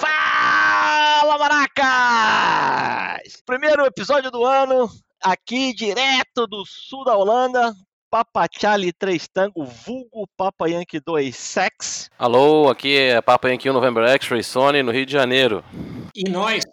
Fala, Maracas! Primeiro episódio do ano, aqui direto do sul da Holanda, Papa Charlie 3 Tango, vulgo Papa Yankee 2 Sex. Alô, aqui é Papa Yankee 1 November X-Ray Sony, no Rio de Janeiro. E nós,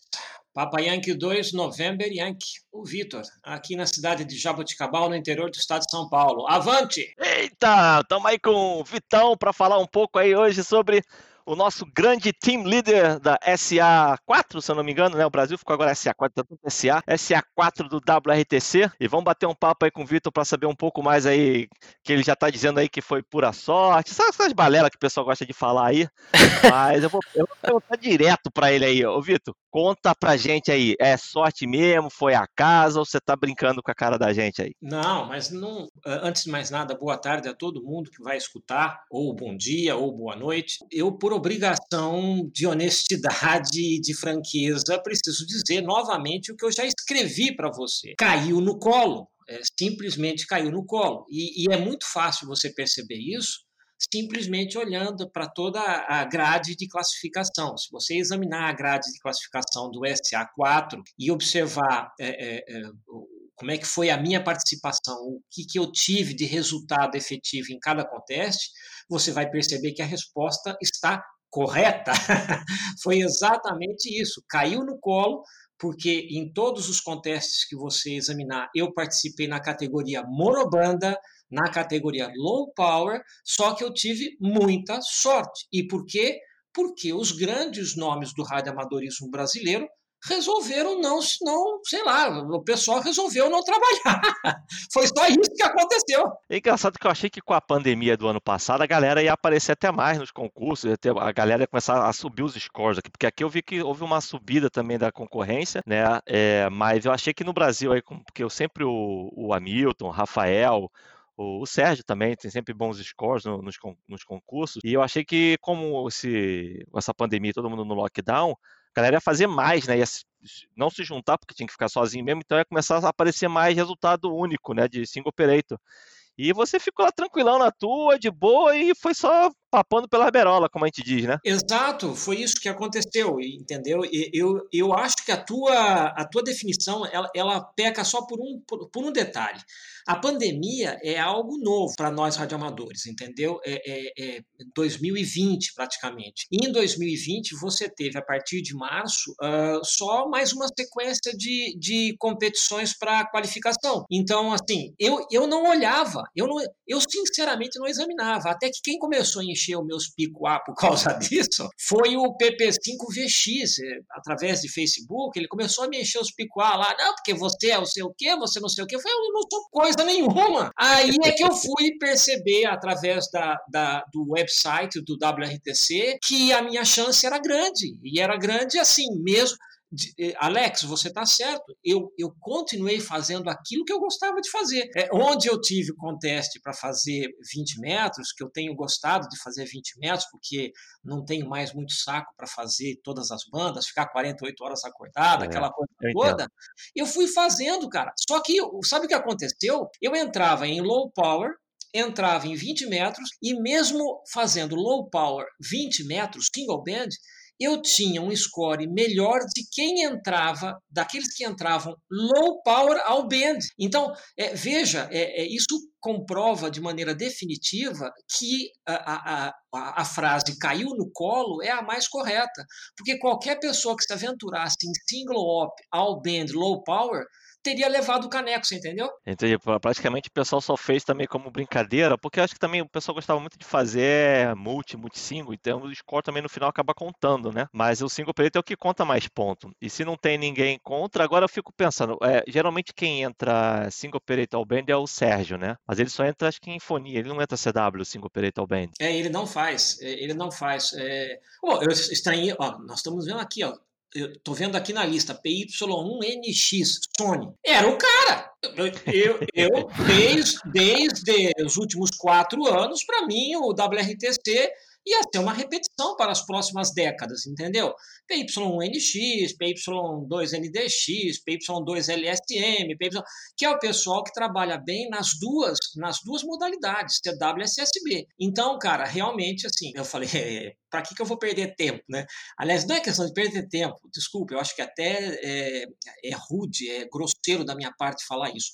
Papa Yankee 2, November Yankee, o Vitor, aqui na cidade de Jaboticabal, no interior do estado de São Paulo. Avante! Eita, estamos aí com o Vitão para falar um pouco aí hoje sobre o nosso grande team leader da SA4, se eu não me engano, né? O Brasil ficou agora SA4, tanto SA, SA4 do WRTC. E vamos bater um papo aí com o Vitor para saber um pouco mais aí, que ele já tá dizendo aí que foi pura sorte. Sabe essas balelas que o pessoal gosta de falar aí? Mas eu vou, eu vou perguntar direto para ele aí, ô Vitor. Conta pra gente aí, é sorte mesmo, foi a casa ou você tá brincando com a cara da gente aí? Não, mas não. Antes de mais nada, boa tarde a todo mundo que vai escutar, ou bom dia, ou boa noite. Eu, por obrigação de honestidade e de franqueza, preciso dizer novamente o que eu já escrevi para você. Caiu no colo. É, simplesmente caiu no colo. E, e é muito fácil você perceber isso simplesmente olhando para toda a grade de classificação. Se você examinar a grade de classificação do SA4 e observar é, é, como é que foi a minha participação, o que, que eu tive de resultado efetivo em cada conteste, você vai perceber que a resposta está correta. foi exatamente isso. Caiu no colo, porque em todos os contestes que você examinar, eu participei na categoria monobanda, na categoria low power, só que eu tive muita sorte. E por quê? Porque os grandes nomes do radioamadorismo brasileiro resolveram não, não, sei lá, o pessoal resolveu não trabalhar. Foi só isso que aconteceu. É engraçado que eu achei que com a pandemia do ano passado a galera ia aparecer até mais nos concursos, a galera ia começar a subir os scores aqui, porque aqui eu vi que houve uma subida também da concorrência, né? É, mas eu achei que no Brasil aí, porque eu sempre o, o Hamilton, o Rafael, o, Sérgio também tem sempre bons scores no, nos, nos, concursos. E eu achei que, como esse, essa pandemia, todo mundo no lockdown, galera ia fazer mais, né? Ia não se juntar, porque tinha que ficar sozinho mesmo, então ia começar a aparecer mais resultado único, né? De single operator. E você ficou lá tranquilão na tua, de boa, e foi só papando pela berola, como a gente diz, né? Exato, foi isso que aconteceu, entendeu? Eu, eu acho que a tua, a tua definição, ela, ela peca só por um, por, um detalhe. A pandemia é algo novo para nós radioamadores, entendeu? É, é, é 2020 praticamente. E em 2020 você teve a partir de março uh, só mais uma sequência de, de competições para qualificação. Então assim, eu, eu não olhava, eu, não, eu sinceramente não examinava. Até que quem começou a encher os meus pico A por causa disso foi o PP5VX, eh, através de Facebook. Ele começou a me encher os pico A lá, não, porque você é o sei o quê, você não sei o quê. Eu falei, eu não sou coisa nenhuma. Aí é que eu fui perceber, através da, da, do website do WRTC, que a minha chance era grande. E era grande assim, mesmo eh, Alex, você está certo. Eu, eu continuei fazendo aquilo que eu gostava de fazer. É, onde eu tive conteste para fazer 20 metros, que eu tenho gostado de fazer 20 metros, porque não tenho mais muito saco para fazer todas as bandas, ficar 48 horas acordado, é, aquela coisa toda. Entendo. Eu fui fazendo, cara. Só que, sabe o que aconteceu? Eu entrava em low power, entrava em 20 metros, e mesmo fazendo low power 20 metros, single band, eu tinha um score melhor de quem entrava, daqueles que entravam low power ao band. Então, é, veja, é, é, isso comprova de maneira definitiva que a, a, a, a, frase caiu no colo é a mais correta. Porque qualquer pessoa que se aventurasse em single op, all band, low power, teria levado o caneco, entendeu? Entendi. Praticamente o pessoal só fez também como brincadeira, porque eu acho que também o pessoal gostava muito de fazer multi, multi single, então o score também no final acaba contando, né? Mas o single preto é o que conta mais ponto. E se não tem ninguém contra, agora eu fico pensando, é, geralmente quem entra single operator band é o Sérgio, né? Mas ele só entra, acho que em fonia, ele não entra CW, single operator band. É, ele não faz, é, ele não faz. É... Oh, eu estranhei, ó, nós estamos vendo aqui, ó, eu tô vendo aqui na lista, PY1NX, Sony. Era o cara. Eu, eu desde, desde os últimos quatro anos, para mim, o WRTC ia ser uma repetição para as próximas décadas, entendeu? PY1NX, PY2NDX, PY2LSM, PY... que é o pessoal que trabalha bem nas duas, nas duas modalidades, CW e SSB. Então, cara, realmente, assim, eu falei, é, para que, que eu vou perder tempo, né? Aliás, não é questão de perder tempo, desculpe, eu acho que até é, é rude, é grosseiro da minha parte falar isso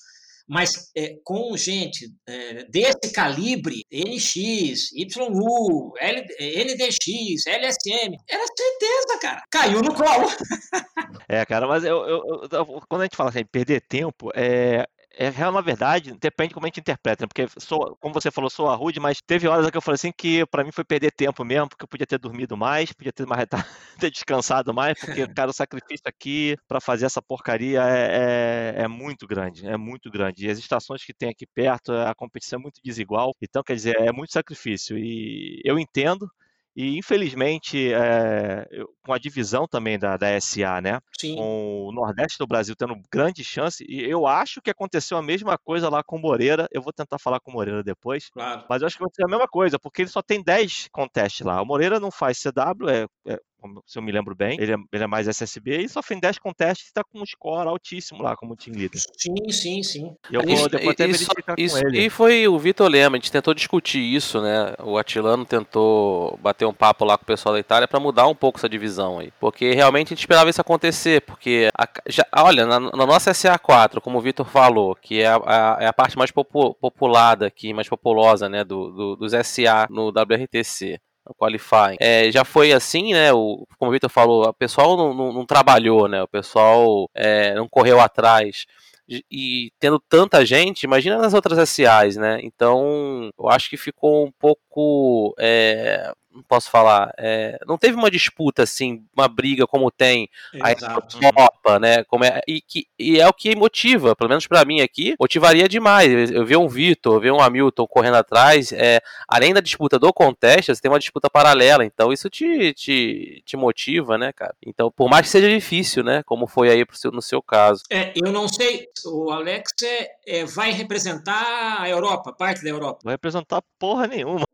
mas é, com gente é, desse calibre, NX, YU, L, NDX, LSM, era certeza, cara. Caiu no colo. É, cara, mas eu, eu, eu, quando a gente fala assim, perder tempo, é, é real, na verdade, depende de como a gente interpreta, né? porque, sou, como você falou, sou a rude, mas teve horas que eu falei assim que para mim foi perder tempo mesmo, porque eu podia ter dormido mais, podia ter, mais, ter descansado mais, porque, cara, o sacrifício aqui para fazer essa porcaria é, é, é, muito grande, é muito grande. E as estações que tem aqui perto, a competição é muito desigual, então, quer dizer, é muito sacrifício. E eu entendo, e infelizmente, é, com a divisão também da, da SA, né? Sim. Com o Nordeste do Brasil tendo grande chance, e eu acho que aconteceu a mesma coisa lá com o Moreira. Eu vou tentar falar com o Moreira depois. Claro. Mas eu acho que aconteceu a mesma coisa, porque ele só tem 10 contestes lá. O Moreira não faz CW, é, é se eu me lembro bem. Ele é, ele é mais SSB e só fez 10 contestes e está com um score altíssimo lá como team leader. Sim, sim, sim. E eu vou Isso- depois até isso- verificar isso- com ele. E foi o Vitor Lema, a gente tentou discutir isso, né? O Atilano tentou bater um papo lá com o pessoal da Itália para mudar um pouco essa divisão aí. Porque realmente a gente esperava isso acontecer, porque a- já- olha, na, na nossa SA4, como o Vitor falou, que é a, a- é a parte mais popu- populada aqui, mais populosa, né, do, do- dos SA no WRTC. No qualifying. É, já foi assim, né? O, como o Vitor falou, o pessoal não, não- não trabalhou, né? O pessoal é, não correu atrás e- tendo tanta gente, imagina nas outras SAs, né? Então, eu acho que ficou um pouco. é, posso falar. é, não teve uma disputa, assim, uma briga como tem a Exato. Copa, né? Como é, e, que, e é o que motiva, pelo menos pra mim aqui, motivaria demais. Eu ver um Vitor, eu ver um Hamilton correndo atrás, é, além da disputa do contest, você tem uma disputa paralela, então isso te, te, te motiva, né, cara? Então, por mais que seja difícil, né? Como foi aí pro seu, no seu caso. É, eu não sei, o Alex é, é, vai representar a Europa, parte da Europa. Não vai representar porra nenhuma.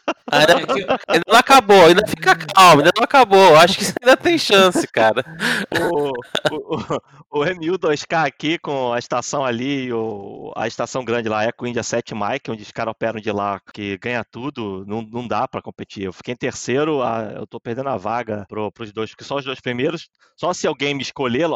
Ainda, É ainda não acabou, ainda fica calmo, ainda não acabou. Acho que ainda tem chance, cara. o, o, o, o MU2K aqui com a estação ali, o, a estação grande lá, Eco India 7 Mike, onde os caras operam de lá, que ganha tudo, não, não dá pra competir. Eu fiquei em terceiro, a- eu tô perdendo a vaga pro, pros dois, porque só os dois primeiros, só se alguém me escolher,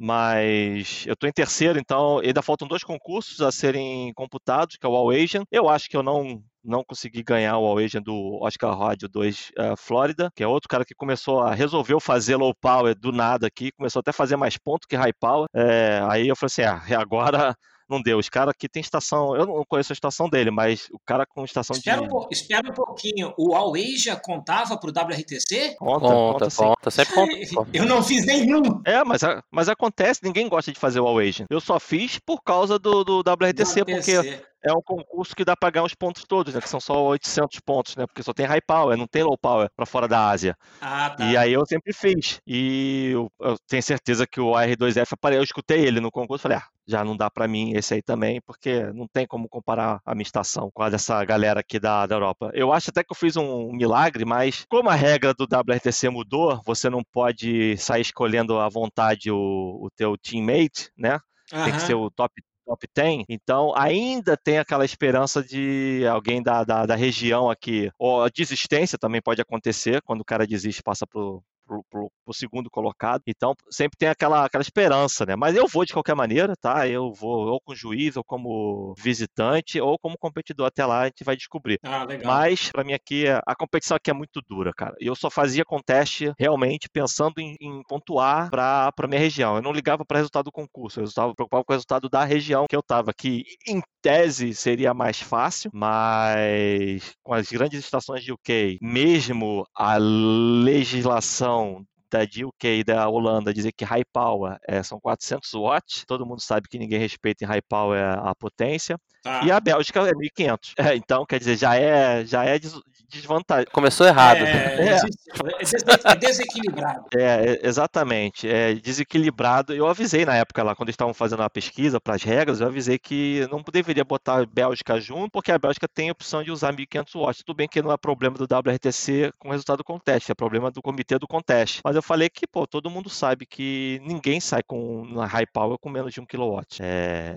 mas eu tô em terceiro, então ainda faltam dois concursos a serem computados, que é o All Asian. Eu acho que eu não não consegui ganhar o All Asian do Oscar Rádio 2 eh, Flórida, que é outro cara que começou a resolveu fazer low power do nada aqui, começou até a fazer mais ponto que high power. Eh, aí eu falei assim, ah, agora não deu. Os caras aqui tem estação, eu não conheço a estação dele, mas o cara com estação Espera de um, espera um pouquinho, o All Asia contava para o WRTC? conta, Conta, conta, conta, sempre conta. Eu não fiz nenhum. É, mas, mas acontece, ninguém gosta de fazer o All Asian. Eu só fiz por causa do, do WRTC, porque WRTC. É um concurso que dá pra ganhar os pontos todos, né? Que são só 800 pontos, né? Porque só tem high power, não tem low power pra fora da Ásia. Ah, tá. E aí eu sempre fiz. E eu, eu tenho certeza que o R2F apareceu. Eu escutei ele no concurso e falei, ah, já não dá pra mim esse aí também, porque não tem como comparar a minha estação com a dessa galera aqui da, da Europa. Eu acho até que eu fiz um milagre, mas como a regra do WRTC mudou, você não pode sair escolhendo à vontade o, o teu teammate, né? tem que ser o top, top 10. Então, ainda tem aquela esperança de alguém da, da, da região aqui. Ou a desistência também pode acontecer, quando o cara desiste, passa pro, pro, pro- pro segundo colocado. Então, sempre tem aquela, aquela esperança, né? Mas eu vou de qualquer maneira, tá? Eu vou ou com juiz, ou como visitante, ou como competidor. Até lá a gente vai descobrir. Ah. Mas, pra mim aqui, a competição aqui é muito dura, cara. E eu só fazia conteste realmente pensando em, em pontuar pra, pra minha região. Eu não ligava pra resultado do concurso, eu estava preocupado com o resultado da região que eu tava, que em tese seria mais fácil, mas com as grandes estações de UK, mesmo a legislação own da UK e da Holanda dizer que high power é, são 400 watts. Todo mundo sabe que ninguém respeita em high power a potência. Tá. E a Bélgica é 1500. É, então, quer dizer, já é, já é des- desvantagem. Começou errado. É, É. é é desequilibrado. É, é, exatamente. É desequilibrado. Eu avisei na época lá, quando eles estavam fazendo a pesquisa para as regras, eu avisei que não deveria botar a Bélgica junto, porque a Bélgica tem a opção de usar 1500 watts. Tudo bem que não é problema do WRTC com o resultado do contest, é problema do comitê do contest. Mas eu falei que, pô, todo mundo sabe que ninguém sai com na high power com menos de 1 kW. É,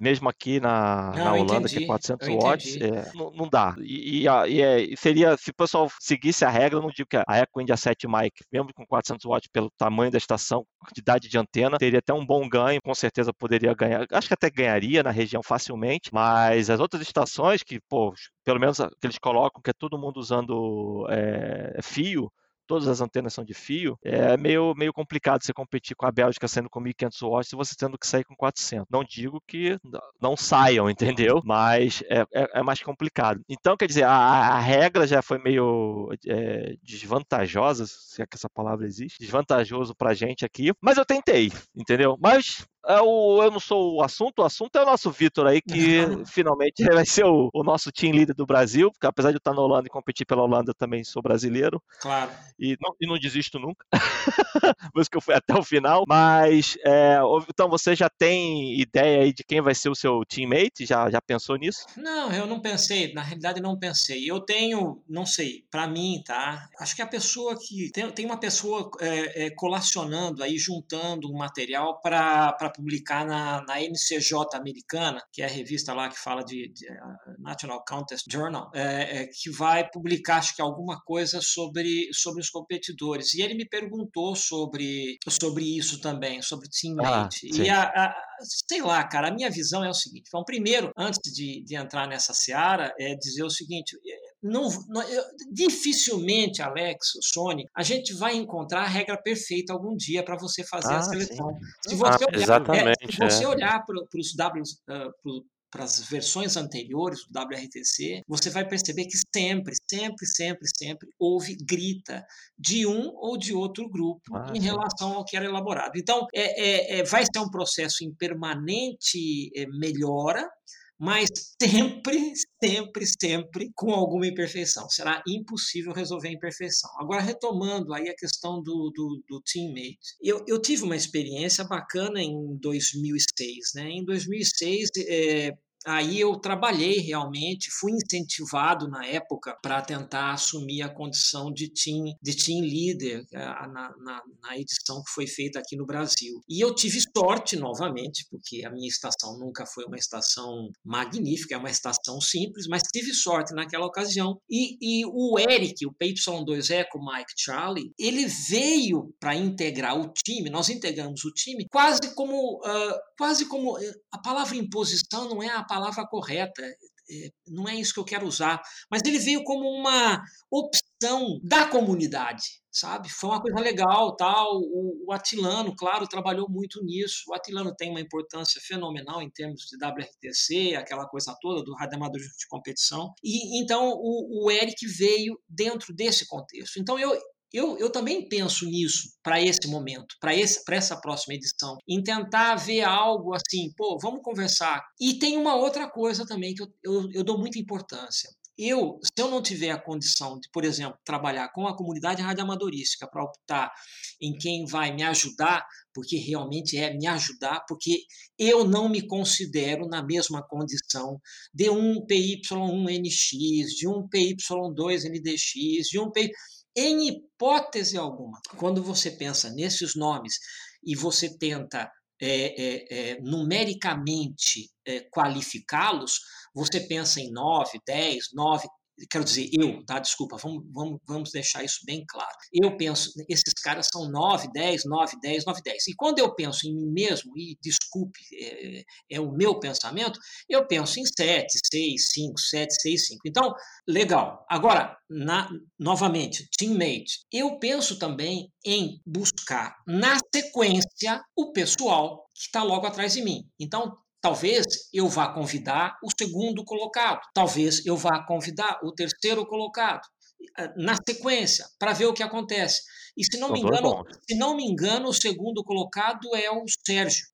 mesmo aqui na, Não, na eu Holanda, que entendi, é 400 eu watts, é, não, não dá. E, e, a- e é- e seria, se o pessoal seguisse a regra, eu não digo que a Eco India 7 Mic, mesmo com 400 watts pelo tamanho da estação, quantidade de antena, teria até um bom ganho, com certeza poderia ganhar, acho que até ganharia na região facilmente, mas as outras estações que, pô, pelo menos que eles colocam, que é todo mundo usando é, fio, todas as antenas são de fio, é meio, meio complicado você competir com a Bélgica sendo com 1500 watts e você tendo que sair com 400. Não digo que não saiam, entendeu? Mas é, é- é mais complicado. Então, quer dizer, a, a regra já foi meio é, desvantajosa, se é que essa palavra existe, desvantajoso pra gente aqui, mas eu tentei, entendeu? Mas é o- eu não sou o assunto, o assunto é o nosso Vitor aí, que finalmente vai ser o, o nosso team leader do Brasil, porque apesar de eu estar na Holanda e competir pela Holanda, eu também sou brasileiro Claro. e não, e não desisto nunca. Por isso que eu fui até o final. Mas, é, então, você já tem ideia aí de quem vai ser o seu teammate? Já, já pensou nisso? Não, eu não pensei, na realidade não pensei. Eu tenho, não sei, para mim, tá? Acho que a pessoa que. Tem, tem uma pessoa é, é, colacionando aí, juntando um material para publicar na, na NCJ americana, que é a revista lá que fala de, de, uh, National Contest Journal, é, é, que vai publicar, acho que alguma coisa sobre, sobre os competidores. E ele me perguntou sobre, sobre isso também, sobre teammate. Ah, e a, a, sei lá, cara, a minha visão é o seguinte: então, primeiro, antes de, de entrar nessa seara, é dizer o seguinte. Não, não, eu, dificilmente, Alex, Sony, a gente vai encontrar a regra perfeita algum dia para você fazer Ah, a seleção. sim. Se você Ah, olhar, é, se você é. olhar para os Ws, uh, pro, para as versões anteriores do WRTC, você vai perceber que sempre, sempre, sempre, sempre houve grita de um ou de outro grupo Ah, em relação ao que era elaborado. Então, é, é, é, vai ser um processo em permanente é, melhora, mas sempre, sempre, sempre com alguma imperfeição. Será impossível resolver a imperfeição. Agora, retomando aí a questão do, do, do teammate. Eu, eu tive uma experiência bacana em 2006. Né? Em 2006, é, Aí eu trabalhei realmente, fui incentivado na época para tentar assumir a condição de team, de team leader na, na, na, edição que foi feita aqui no Brasil. E eu tive sorte novamente, porque a minha estação nunca foi uma estação magnífica, é uma estação simples, mas tive sorte naquela ocasião. E, e o Eric, o PY2 Eco Mike Charlie, ele veio para integrar o time, nós integramos o time quase como, uh, quase como a palavra imposição não é a palavra correta, não é isso que eu quero usar, mas ele veio como uma opção da comunidade, sabe? Foi uma coisa legal, tal. O, o Atilano, claro, trabalhou muito nisso. O Atilano tem uma importância fenomenal em termos de WRTC, aquela coisa toda do radioamador de competição. E então o, o Eric veio dentro desse contexto. Então eu eu, eu, também penso nisso para esse momento, para essa próxima edição, em tentar ver algo assim, pô, vamos conversar. E tem uma outra coisa também que eu, eu, eu dou muita importância. Eu, se eu não tiver a condição de, por exemplo, trabalhar com a comunidade radioamadorística para optar em quem vai me ajudar, porque realmente é me ajudar, porque eu não me considero na mesma condição de um PY1NX, de um PY2NDX, de um PY em hipótese alguma, quando você pensa nesses nomes e você tenta é, é, é, numericamente qualificá-los, você pensa em 9, 10, 9, quero dizer, eu, tá? Desculpa, vamos, vamos, vamos deixar isso bem claro. Eu penso, esses caras são 9, 10, 9, 10, 9, 10. E quando eu penso em mim mesmo, e desculpe, é, é o meu pensamento, eu penso em 7, 6, 5, 7, 6, 5. Então, legal. Agora, na, novamente, teammate, eu penso também em buscar na sequência o pessoal que está logo atrás de mim. Então, Talvez eu vá convidar o segundo colocado, talvez eu vá convidar o terceiro colocado. na sequência para ver o que acontece. E se não me engano, se não me engano, o segundo colocado é o Sérgio.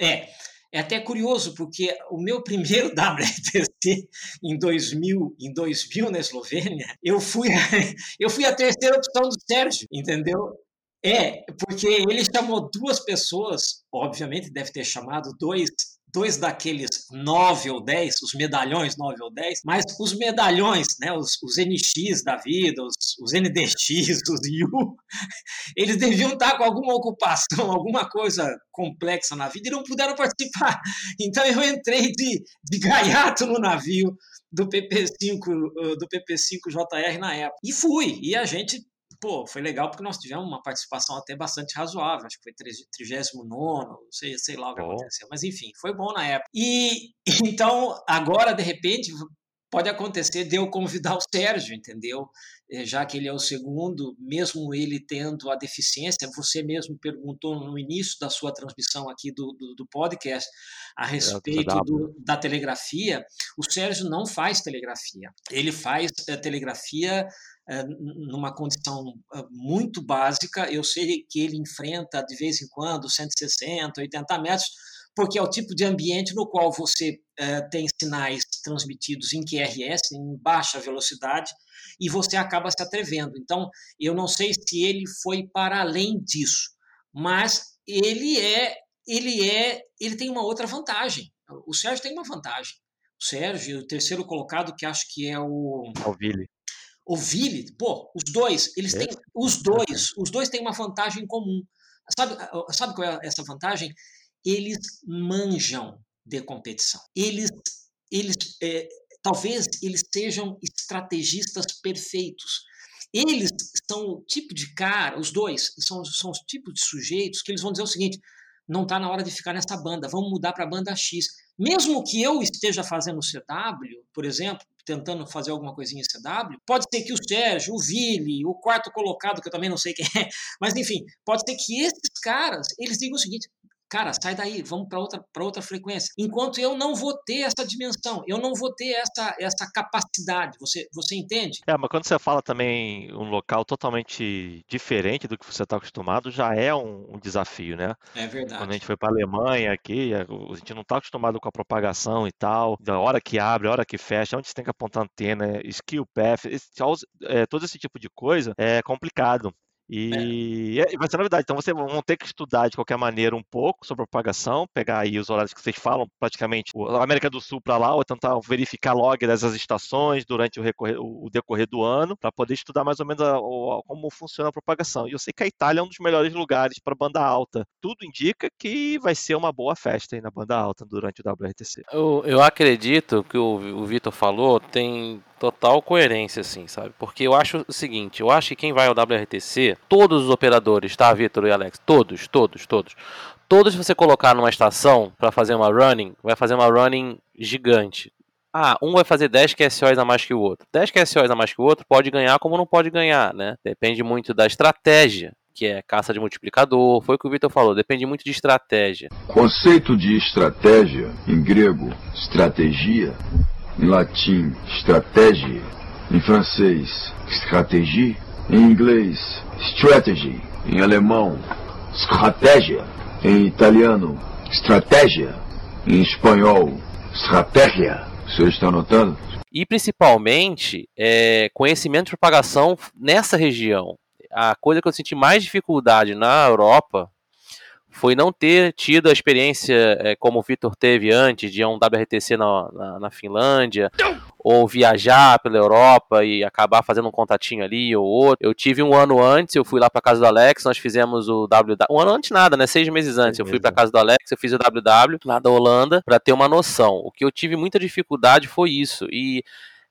É, é até curioso porque o meu primeiro WRTC em 2000, em 2000 na Eslovênia, eu fui eu fui a terceira opção do Sérgio, entendeu? É, porque ele chamou duas pessoas, obviamente deve ter chamado dois dois daqueles 9 ou 10, os medalhões 9 ou 10, mas os medalhões, né, os, os NX da vida, os, os NDX, os U, eles deviam estar com alguma ocupação, alguma coisa complexa na vida e não puderam participar. Então eu entrei de, de gaiato no navio do PP5 do PP5JR na época. E fui, e a gente pô, foi legal porque nós tivemos uma participação até bastante razoável, acho que foi 39, sei, sei lá o que bom. aconteceu, mas enfim, foi bom na época. E então, agora, de repente, pode acontecer de eu convidar o Sérgio, entendeu? É, já que ele é o segundo, mesmo ele tendo a deficiência, você mesmo perguntou no início da sua transmissão aqui do, do, do podcast a é, respeito do, da telegrafia, o Sérgio não faz telegrafia. Ele faz é, telegrafia numa condição eh, muito básica. Eu sei que ele enfrenta de vez em quando 160, 80 metros, porque é o tipo de ambiente no qual você eh, tem sinais transmitidos em QRS, em baixa velocidade, e você acaba se atrevendo. Então, eu não sei se ele foi para além disso, mas ele é, ele é, ele tem uma outra vantagem. O Sérgio tem uma vantagem. O Sérgio, o terceiro colocado, que acho que é o. Alville o Vili, pô, os dois, eles têm, os dois, os dois têm uma vantagem comum. Sabe, sabe qual é essa vantagem? Eles manjam de competição. Eles, eles, é, talvez eles sejam estrategistas perfeitos. Eles são o tipo de cara, os dois são, são os tipos de sujeitos que eles vão dizer o seguinte: não está na hora de ficar nessa banda, vamos mudar para a banda X. Mesmo que eu esteja fazendo CW, por exemplo, tentando fazer alguma coisinha em CW, pode ser que o Sérgio, o Vili, o quarto colocado, que eu também não sei quem é, mas enfim, pode ser que esses caras, eles digam o seguinte, cara, sai daí, vamos para outra, outra frequência. Enquanto eu não vou ter essa dimensão, eu não vou ter essa, essa capacidade, você, você entende? É, mas quando você fala também um local totalmente diferente do que você está acostumado, já é um, um, desafio, né? É verdade. Quando a gente foi para a Alemanha aqui, a gente não está acostumado com a propagação e tal, da hora que abre, a hora que fecha, onde você tem que apontar antena, skill path, esse, é, todo esse tipo de coisa é complicado. E é. vai ser novidade. Então vocês vão ter que estudar de qualquer maneira um pouco sobre a propagação, pegar aí os horários que vocês falam, praticamente a América do Sul para lá, ou tentar verificar log dessas estações durante o, recorrer, o decorrer do ano, para poder estudar mais ou menos a, a, como funciona a propagação. E eu sei que a Itália é um dos melhores lugares para banda alta. Tudo indica que vai ser uma boa festa aí na banda alta durante o WRTC. Eu, eu acredito que o, o Vitor falou tem total coerência, assim, sabe? Porque eu acho o seguinte, eu acho que quem vai ao WRTC, todos os operadores, tá, Vitor e Alex? Todos, todos, todos. Todos você colocar numa estação para fazer uma running, vai fazer uma running gigante. Ah, um vai fazer 10 QSOs a mais que o outro. 10 QSOs a mais que o outro pode ganhar como não pode ganhar, né? Depende muito da estratégia, que é caça de multiplicador, foi o que o Vitor falou, depende muito de estratégia. Conceito de estratégia, em grego, estratégia, em latim, estratégia, em francês, stratégie, em inglês, strategy, em alemão, estratégia, em italiano, estratégia, em espanhol, estratégia. Você está anotando? E principalmente é, conhecimento de propagação nessa região. A coisa que eu senti mais dificuldade na Europa foi não ter tido a experiência é, como o Vitor teve antes, de um WRTC na, na, na, Finlândia, ou viajar pela Europa e acabar fazendo um contatinho ali ou outro. Eu tive um ano antes, eu fui lá para casa do Alex, nós fizemos o WW. Um ano antes nada, né? Seis meses antes. Eu fui para casa do Alex, eu fiz o WW lá da Holanda para ter uma noção. O que eu tive muita dificuldade foi isso. E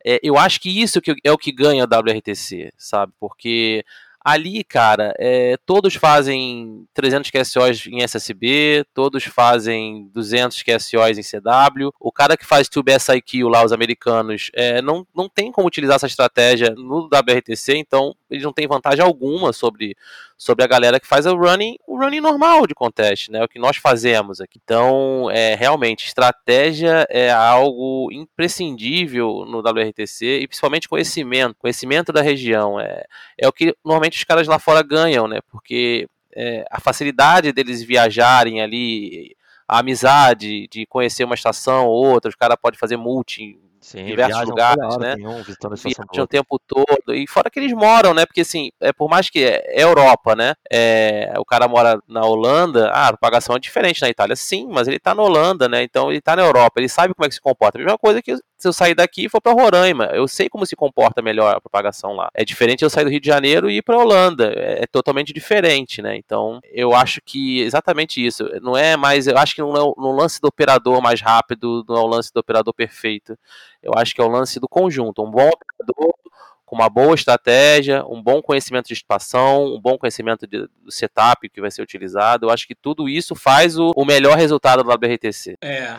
é, eu acho que isso é o que ganha o WRTC, sabe? Porque Ali, cara, é, todos fazem 300 QSOs em SSB, todos fazem 200 QSOs em CW. O cara que faz Tube SIQ lá, os americanos, é, não, não tem como utilizar essa estratégia no WRTC, então eles não têm vantagem alguma sobre, sobre a galera que faz o running, o running normal de contest, né? O que nós fazemos aqui. Então, é, realmente, estratégia é algo imprescindível no WRTC e principalmente conhecimento, conhecimento da região. É, é o que normalmente os caras lá fora ganham, né? Porque é, a facilidade deles viajarem ali, a amizade de conhecer uma estação ou outra, os caras podem fazer multi Sim, diversos lugares, né? Nenhum, viajam o tempo todo. E fora que eles moram, né? Porque assim, é, por mais que é, é Europa, né? É, o cara mora na Holanda, ah, a propagação é diferente na Itália. Sim, mas ele tá na Holanda, né? Então ele tá na Europa, ele sabe como é que se comporta. A mesma coisa que se eu sair daqui e for para Roraima, eu sei como se comporta melhor a propagação lá. É diferente eu sair do Rio de Janeiro e ir para Holanda, é, é, totalmente diferente, né? Então, eu acho que exatamente isso. Não é mais, eu acho que não é no lance do operador mais rápido, não é o lance do operador perfeito. Eu acho que é o lance do conjunto. Um bom operador com uma boa estratégia, um bom conhecimento de situação, um bom conhecimento de, do setup que vai ser utilizado. Eu acho que tudo isso faz o, o melhor resultado do WRTC. É,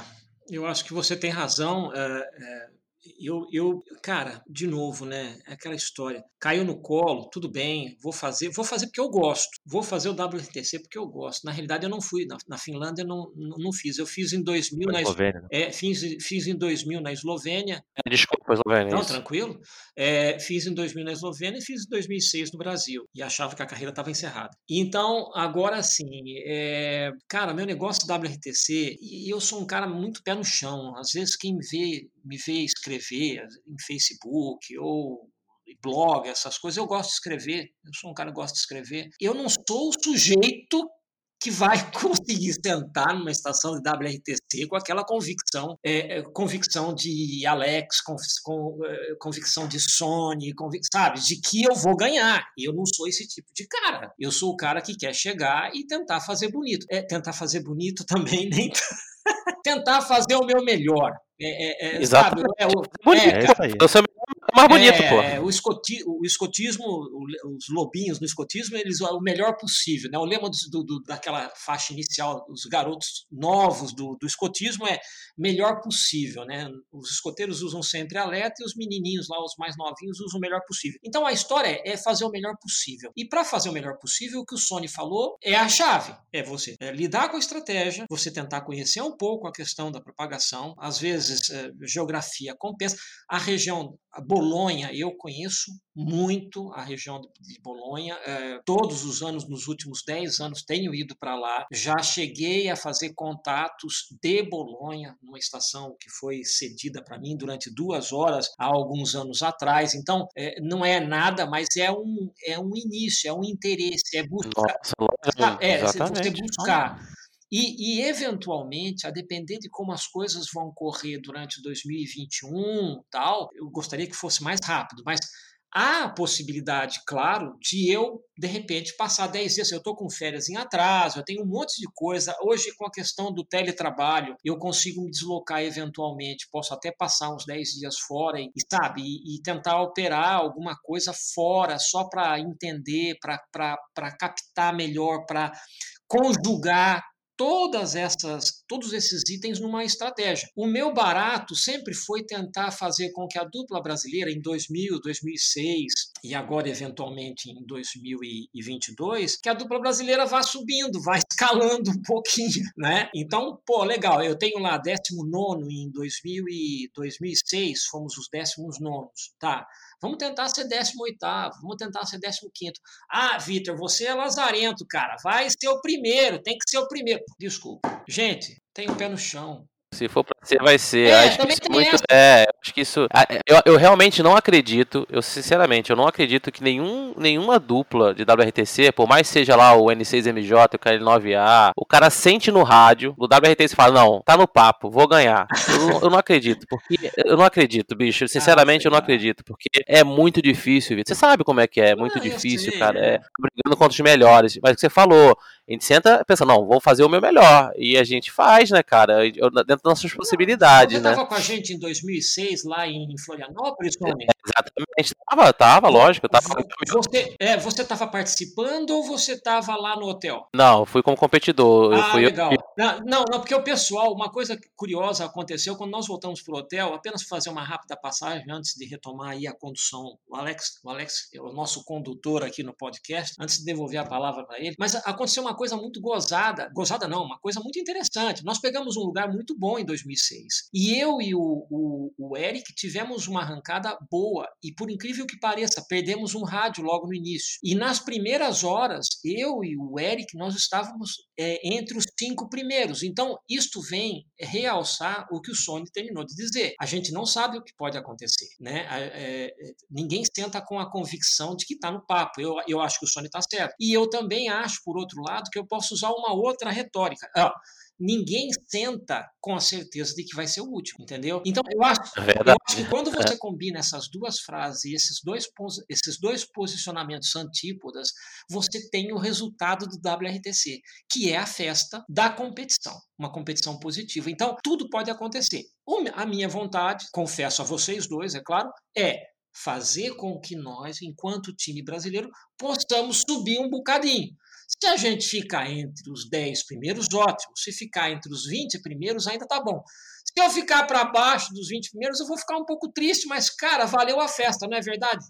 eu acho que você tem razão. É, é, eu, eu, cara, de novo, né? É aquela história. Caiu no colo, tudo bem, vou fazer, vou fazer porque eu gosto. Vou fazer o WRTC porque eu gosto. Na realidade, eu não fui. Na, na Finlândia, eu não, não, não, fiz. Eu fiz em 2000 na Eslovênia. Né? É, fiz, fiz em 2000 na Eslovênia. É, desculpa, Eslovênia. Não, isso. tranquilo. É, fiz em 2000 na Eslovênia e fiz em 2006 no Brasil. E achava que a carreira estava encerrada. Então, agora sim, é, cara, meu negócio WRTC, e eu sou um cara muito pé no chão. Às vezes, quem me vê, me vê escrever em Facebook ou blog, essas coisas, eu gosto de escrever. Eu sou um cara que gosta de escrever. Eu não sou o sujeito que vai conseguir sentar numa estação de WRTC com aquela convicção, é, é, convicção de Alex, é, convicção de Sony, convic, sabe, de que eu vou ganhar. Eu não sou esse tipo de cara. Eu sou o cara que quer chegar e tentar fazer bonito. É, tentar fazer bonito também nem tentar fazer o meu melhor. É, é, é, Exato. Sabe? É, o, é, é, mais bonito, é, pô. O, escoti, o escotismo, os lobinhos no escotismo, eles o melhor possível. Né? O lema do, do, daquela faixa inicial, os garotos novos do, do escotismo é melhor possível. Né? Os escoteiros usam sempre alerta e os menininhos lá, os mais novinhos, usam o melhor possível. Então a história é fazer o melhor possível. E para fazer o melhor possível, o que o Sony falou é a chave. É você é lidar com a estratégia, você tentar conhecer um pouco a questão da propagação, às vezes é, geografia compensa. A região a Bolonha, eu conheço muito a região de Bolonha. É, todos os anos, nos últimos 10 anos, tenho ido para lá. Já cheguei a fazer contatos de Bolonha, numa estação que foi cedida para mim durante duas horas há alguns anos atrás. Então, é, não é nada, mas é um, é um início, é um interesse, é buscar. Nossa, é, você buscar e, e, eventualmente, a depender de como as coisas vão correr durante 2021, tal, eu gostaria que fosse mais rápido, mas há a possibilidade, claro, de eu, de repente, passar 10 dias. Eu estou com férias em atraso, eu tenho um monte de coisa. Hoje, com a questão do teletrabalho, eu consigo me deslocar eventualmente, posso até passar uns 10 dias fora e, sabe, e, e tentar operar alguma coisa fora, só para entender, para captar melhor, para conjugar todas essas, todos esses itens numa estratégia. O meu barato sempre foi tentar fazer com que a dupla brasileira em 2000, 2006 e agora eventualmente em 2022, que a dupla brasileira vá subindo, vá escalando um pouquinho, né? Então, pô, legal, eu tenho lá 19 em 2000 e 2006, fomos os 19, tá? Vamos tentar ser 18, vamos tentar ser 15. Ah, Vitor, você é lazarento, cara. Vai ser o primeiro, tem que ser o primeiro. Desculpa. Gente, tem o pé no chão. Se for pra ser, vai ser. É, acho que muito, é, acho que isso. Eu, eu realmente não acredito, eu sinceramente, eu não acredito que nenhum, nenhuma dupla de WRTC, por mais seja lá o N6MJ, o KL9A, o cara sente no rádio, do WRTC fala: Não, tá no papo, vou ganhar. Eu, eu não acredito, porque. Eu não acredito, bicho. Sinceramente, ah, eu não acredito, porque é muito difícil, Você sabe como é que é, é muito ah, difícil, cara. É brigando contra os melhores. Mas o que você falou, a gente senta pensa, não, vou fazer o meu melhor. E a gente faz, né, cara? Dentro das nossas possibilidades, Você né? estava com a gente em 2006, 2006 lá em Florianópolis, Tony? Exatamente. Tava, tava, lógico. Tava... Você é, você estava participando ou você estava lá no hotel? Não, fui como competidor. Ah, fui legal. Eu... Não, não, porque o pessoal, uma coisa curiosa aconteceu quando nós voltamos para o hotel, apenas fazer uma rápida passagem antes de retomar aí a condução. O Alex, o Alex é o nosso condutor aqui no podcast, antes de devolver a palavra para ele. Mas aconteceu uma coisa muito gozada, gozada não, uma coisa muito interessante. Nós pegamos um lugar muito bom em 2006. E eu e o, o, o Eric tivemos uma arrancada boa. E por incrível que pareça, perdemos um rádio logo no início. E nas primeiras horas, eu e o Eric, nós estávamos é, entre os cinco primeiros. Então, isto vem realçar o que o Sony terminou de dizer. A gente não sabe o que pode acontecer. Né? É, é, ninguém senta com a convicção de que está no papo. Eu, eu acho que o Sony está certo. E eu também acho, por outro lado, que eu posso usar uma outra retórica. Ah, ninguém senta com a certeza de que vai ser o último, entendeu? Então, eu acho, eu acho que quando você combina essas duas frases e esses dois, esses dois posicionamentos antípodas, você tem o resultado do WRTC, que é a festa da competição, uma competição positiva. Então, tudo pode acontecer. A minha vontade, confesso a vocês dois, é claro, é fazer com que nós, enquanto time brasileiro, possamos subir um bocadinho. Se a gente ficar entre os 10 primeiros, ótimo. Se ficar entre os 20 primeiros, ainda tá bom. Se eu ficar para baixo dos 20 primeiros, eu vou ficar um pouco triste, mas, cara, valeu a festa, não é verdade?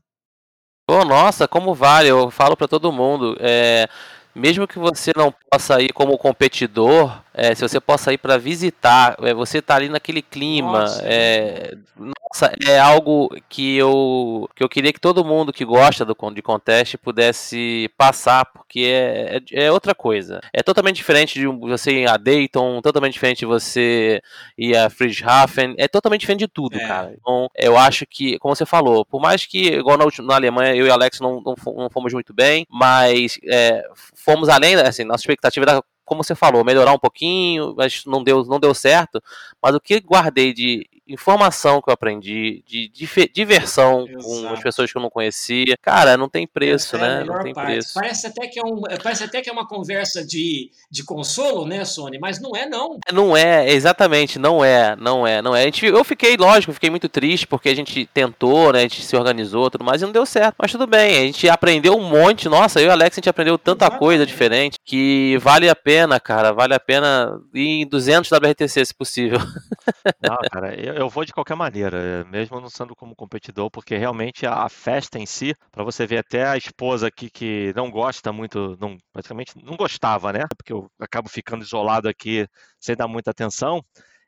Pô, nossa, como vale, eu falo para todo mundo. É, mesmo que você não possa ir como competidor, é, se você possa ir para visitar, é, você tá ali naquele clima. Nossa, é, nossa, é algo que eu, que eu queria que todo mundo que gosta do de contest pudesse passar, porque é, é, é outra coisa. É totalmente diferente de você ir a Dayton, totalmente diferente de você ir a Friedrichshafen, é totalmente diferente de tudo, é. cara. Então, eu acho que, como você falou, por mais que, igual na, na Alemanha, eu e Alex não, não, não fomos muito bem, mas é, fomos além, assim, nossa expectativa era como você falou, melhorar um pouquinho, mas não deu, não deu certo. Mas o que guardei de informação que eu aprendi, de, de diversão Exato. com as pessoas que eu não conhecia, cara, não tem preço, Essa né? É não tem parte. preço. Parece até que é um, parece até que é uma conversa de, de consolo, né, Sony? Mas não é não. Não é, exatamente, não é, não é, não é. A gente, eu fiquei, lógico, fiquei muito triste porque a gente tentou, né? A gente se organizou, tudo mais e não deu certo. Mas tudo bem, a gente aprendeu um monte. Nossa, eu e o Alex a gente aprendeu tanta Exatamente. coisa diferente que vale a pena, cara, vale a pena ir em 200 WRTC se possível. Não, cara, eu, eu vou de qualquer maneira, mesmo não sendo como competidor, porque realmente a, festa em si, para você ver até a esposa aqui que não gosta muito, não, praticamente não gostava, né? Porque eu acabo ficando isolado aqui sem dar muita atenção.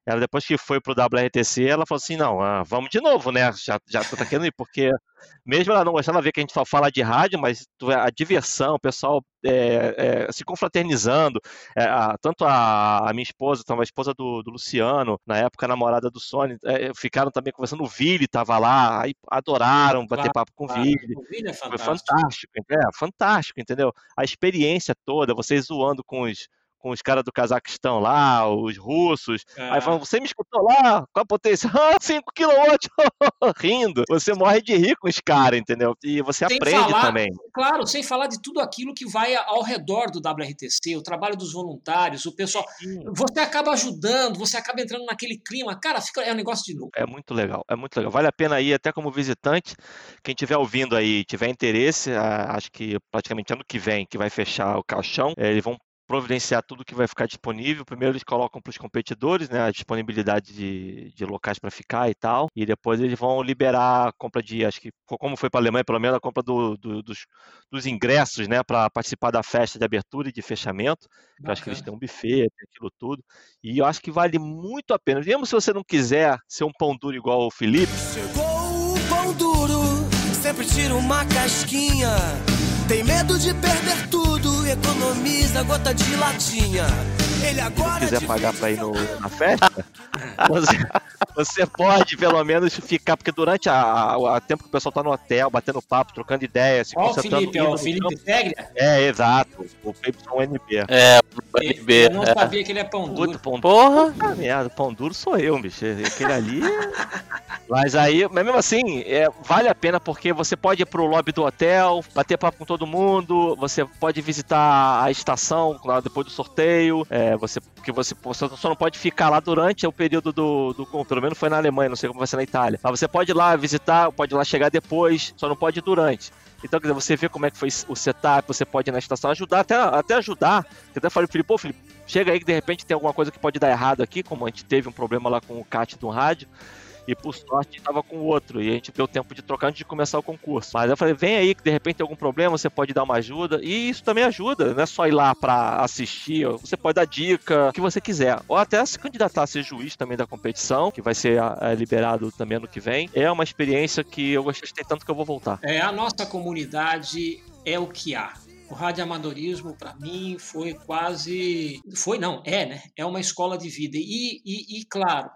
Ela, depois que foi pro WRTC, ela falou assim: não, ah, vamos de novo, né? Já, já tô tá querendo ir, porque mesmo ela não gostando, ela vê que a gente só fala de rádio, mas a diversão, o pessoal é, é, se confraternizando. É, a, tanto a, a, minha esposa, então, a esposa do, do, Luciano, na época namorada do Sony, é, ficaram também conversando. O Vili estava lá, aí adoraram bater papo com claro. o Vili. O Vili é fantástico. Foi fantástico, é, fantástico, entendeu? A experiência toda, vocês zoando com os com os caras do Cazaquistão lá, os russos. É. Aí falam, você me escutou lá? Qual a potência? Ah, 5 kW! Rindo. Você morre de rir com os caras, entendeu? E você sem aprende falar, também. Claro, sem falar de tudo aquilo que vai ao redor do WRTC, o trabalho dos voluntários, o pessoal. Sim. Você acaba ajudando, você acaba entrando naquele clima. Cara, fica, é um negócio de novo. É muito legal, é muito legal. Vale a pena ir até como visitante. Quem estiver ouvindo aí, tiver interesse, acho que praticamente ano que vem, que vai fechar o caixão, é, eles vão providenciar tudo que vai ficar disponível. Primeiro eles colocam para os competidores, né, a disponibilidade de, de locais para ficar e tal, e depois eles vão liberar a compra de, acho que como foi para a Alemanha, pelo menos a compra do, do, dos, dos, ingressos, né, para participar da festa de abertura e de fechamento. Eu acho que eles têm um buffet, tem aquilo tudo, e eu acho que vale muito a pena. Mesmo se você não quiser ser um pão duro igual o Felipe. Chegou o pão duro, sempre tira uma casquinha. Tem medo de perder tudo, economiza gota de latinha. Ele agora. Se quiser pagar para ir no, na festa, você, você, pode pelo menos ficar, porque durante a, a, a, tempo que o pessoal tá no hotel, batendo papo, trocando ideias, se concentrando. Felipe, é o Felipe Segre? É, exato. O Felipe NB. É, o NB. Eu não é. sabia que ele é pão duro. Puta, pão Porra! Puta merda, pão duro sou eu, bicho. Aquele ali. Mas aí, mas mesmo assim, é, vale a pena porque você pode ir pro lobby do hotel, bater papo com todo mundo, você pode visitar a estação lá depois do sorteio, é, você, porque você, só não pode ficar lá durante o período do, do. Pelo menos foi na Alemanha, não sei como vai ser na Itália. Mas você pode ir lá visitar, pode ir lá chegar depois, só não pode ir durante. Então, quer dizer, você vê como é que foi o setup, você pode ir na estação ajudar, até, até ajudar. Eu até falei, Felipe, pô, Felipe, chega aí que de repente tem alguma coisa que pode dar errado aqui, como a gente teve um problema lá com o CAT do rádio e por sorte estava com o outro. E a gente deu tempo de trocar antes de começar o concurso. Mas eu falei, vem aí que de repente tem algum problema, você pode dar uma ajuda. E isso também ajuda, não é só ir lá para assistir, você pode dar dica, o que você quiser. Ou até se candidatar a ser juiz também da competição, que vai ser é, liberado também ano que vem. É uma experiência que eu gostei tanto que eu vou voltar. É, a nossa comunidade é o que há. O radioamadorismo, para mim, foi quase. Foi, não, é, né? É uma escola de vida. E, e, e claro,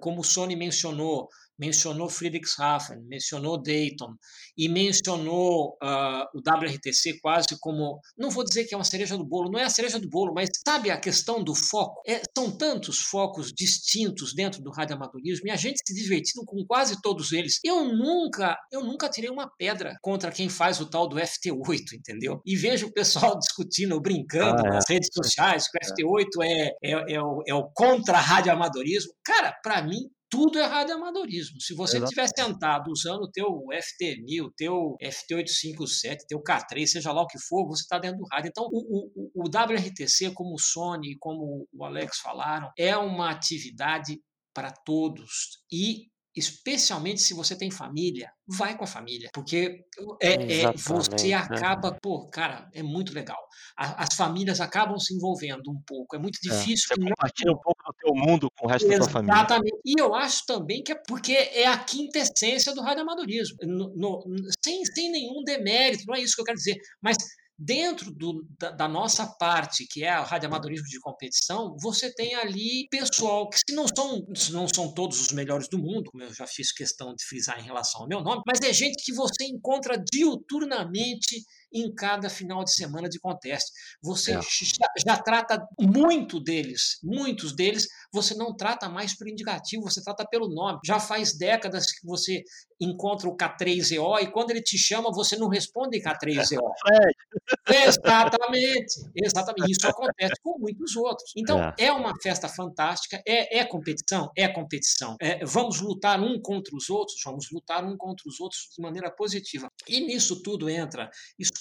como o Sony mencionou, mencionou Friedrichshafen, mencionou Dayton e mencionou uh, o WRTC quase como, não vou dizer que é uma cereja do bolo, não é a cereja do bolo, mas sabe a questão do foco? É, são tantos focos distintos dentro do radioamadorismo e a gente se divertindo com quase todos eles. Eu nunca, eu nunca tirei uma pedra contra quem faz o tal do FT8, entendeu? E vejo o pessoal discutindo, brincando ah, é. nas redes sociais que o FT8 é, é, é o, é o contra-radioamadorismo. Cara, para mim, tudo é radioamadorismo. Se você estiver sentado usando o teu FT1000, teu FT857, teu K3, seja lá o que for, você está dentro do rádio. Então, o, o, o WRTC, como o Sony, como o Alex falaram, é uma atividade para todos. E especialmente se você tem família, vai com a família, porque é, é você né? acaba, pô, cara, é muito legal. A, as famílias acabam se envolvendo um pouco, é muito é, difícil. É, você compartilha um pouco do teu mundo com o resto Exatamente. da tua família. Exatamente. E eu acho também que é porque é a quintessência do radioamadorismo, no, no, sem, sem nenhum demérito, não é isso que eu quero dizer, mas Dentro do, da, da, nossa parte, que é o radioamadorismo de competição, você tem ali pessoal que, se não, são, se não são todos os melhores do mundo, como eu já fiz questão de frisar em relação ao meu nome, mas é gente que você encontra diuturnamente em cada final de semana de conteste. Você é. já, já, trata muito deles, muitos deles, você não trata mais por indicativo, você trata pelo nome. Já faz décadas que você encontra o K3EO e quando ele te chama, você não responde K3EO. exatamente, exatamente. Isso acontece com muitos outros. Então, é, é uma festa fantástica, é, é competição? É competição. É, vamos lutar um contra os outros? Vamos lutar um contra os outros de maneira positiva. E nisso tudo entra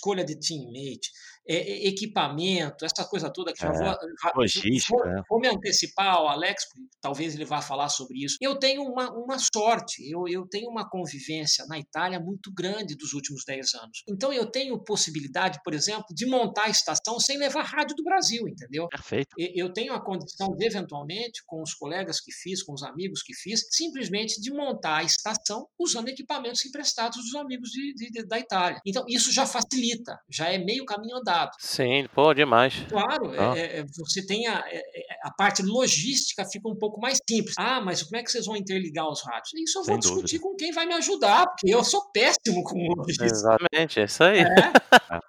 escolha de teammate, é, é, equipamento, essa coisa toda que já é, vou, logística, vou, vou, me antecipar ao Alex, talvez ele vá falar sobre isso. Eu tenho uma, uma sorte, eu, eu tenho uma convivência na Itália muito grande dos últimos 10 anos. Então eu tenho possibilidade, por exemplo, de montar a estação sem levar rádio do Brasil, entendeu? Perfeito. Eu tenho a condição de, eventualmente, com os colegas que fiz, com os amigos que fiz, simplesmente de montar a estação usando equipamentos emprestados dos amigos de, de, de, da Itália. Então isso já facilita, já é meio caminho andado Sim, pô, demais. Claro, ah. é, você tem a, é, é, a parte logística fica um pouco mais simples. Ah, mas como é que vocês vão interligar os rádios? Isso eu vou Sem discutir dúvida. com quem vai me ajudar, porque eu sou péssimo com logística. Exatamente, é isso aí. É.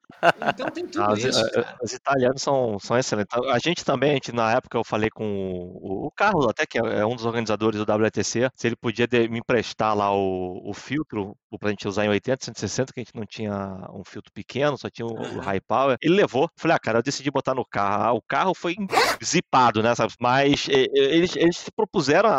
Então tem tudo As, isso. Cara. Os italianos são, são excelentes. A gente também, a gente, na época, eu falei com o, o Carlos, até que é um dos organizadores do WTC, se ele podia de, me emprestar lá o, o filtro pra gente usar em 80, 160, que a gente não tinha um filtro pequeno, só tinha o, o high power. Ele levou. Falei, ah, cara, eu decidi botar no carro. Ah, o carro foi zipado, né, sabe? Mas eles, eles se propuseram a,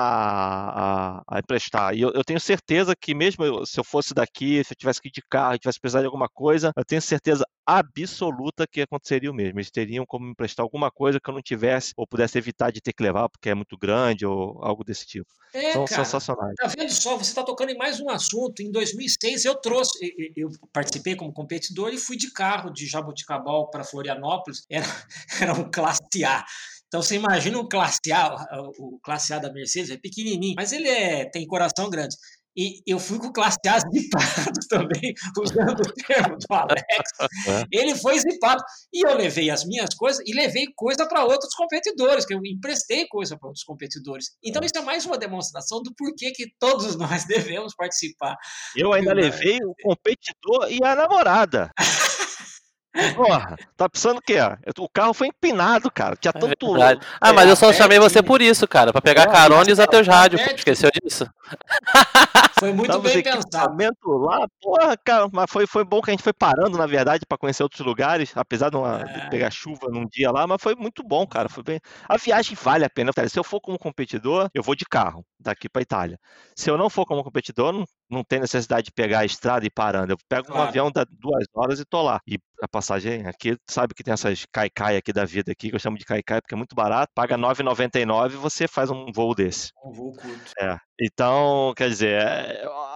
a, a emprestar. E eu, eu, tenho certeza que mesmo se eu fosse daqui, se eu tivesse que ir de carro, tivesse precisado de alguma coisa, eu tenho certeza absoluta que aconteceria o mesmo. Eles teriam como me emprestar alguma coisa que eu não tivesse ou pudesse evitar de ter que levar porque é muito grande ou algo desse tipo. É, São cara, sensacionais. Tá vendo só? Você está tocando em mais um assunto. Em 2006 eu trouxe, eu participei como competidor e fui de carro de Jaboticabal para Florianópolis. Era, era um classe A. Então você imagina um classe A, o classe A da Mercedes é pequenininho, mas ele é, tem coração grande. E eu fui com classe A zipado também, usando o termo do Alex. É. Ele foi zipado. E eu levei as minhas coisas e levei coisa para outros competidores, que eu emprestei coisa para outros competidores. Então isso é mais uma demonstração do porquê que todos nós devemos participar. Eu ainda levei o competidor e a namorada. Porra, tá pensando o quê? O carro foi empinado, cara. Tinha é tanto. É ah, mas eu só chamei você por isso, cara. Pra pegar carona e usar teus rádios. Esqueceu disso? Foi muito Tava os bem pensado. lá, porra, cara, mas foi, foi bom que a gente foi parando, na verdade, pra conhecer outros lugares, apesar de, uma- de É. pegar chuva num dia lá, mas foi muito bom, cara. Foi bem. A viagem vale a pena. Cara, Se eu for como competidor, eu vou de carro daqui pra Itália. Se eu não for como competidor, não, não tem necessidade de pegar a estrada e parando. Eu pego um Claro. avião dá duas horas e tô lá. E a passagem aqui, sabe que tem essas caicai aqui da vida aqui, que eu chamo de caicai porque é muito barato. Paga R$ 9,99 e você faz um voo desse. Um voo curto. É. Então, quer dizer,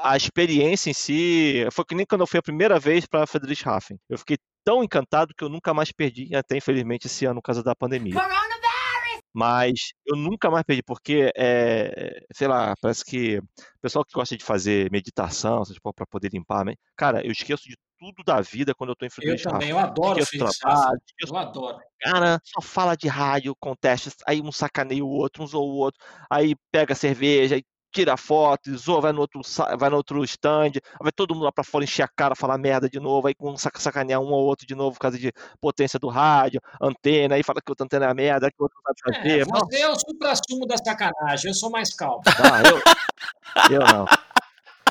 a experiência em si foi que nem quando eu fui a primeira vez para Friedrichshafen. Eu fiquei tão encantado que eu nunca mais perdi, até infelizmente esse ano por causa da pandemia. Mas eu nunca mais perdi, porque, é, sei lá, parece que o pessoal que gosta de fazer meditação, para poder limpar, mente, cara, eu esqueço de tudo da vida quando eu tô em Eu também, eu adoro Esqueço trabalho, esqueço Eu adoro. cara só fala de rádio, contesta, aí um sacaneia o outro, um zoa o outro, aí pega cerveja, aí tira foto, zoa, vai no outro, vai no outro stand, vai todo mundo lá pra fora encher a cara, falar merda de novo, aí um saca- sacanear um ou outro de novo por causa de potência do rádio, antena, aí fala que outra antena é merda, que outro não sabe É, fazer. Não, você é o supra-sumo da sacanagem, eu sou mais calmo. ah, eu, eu não.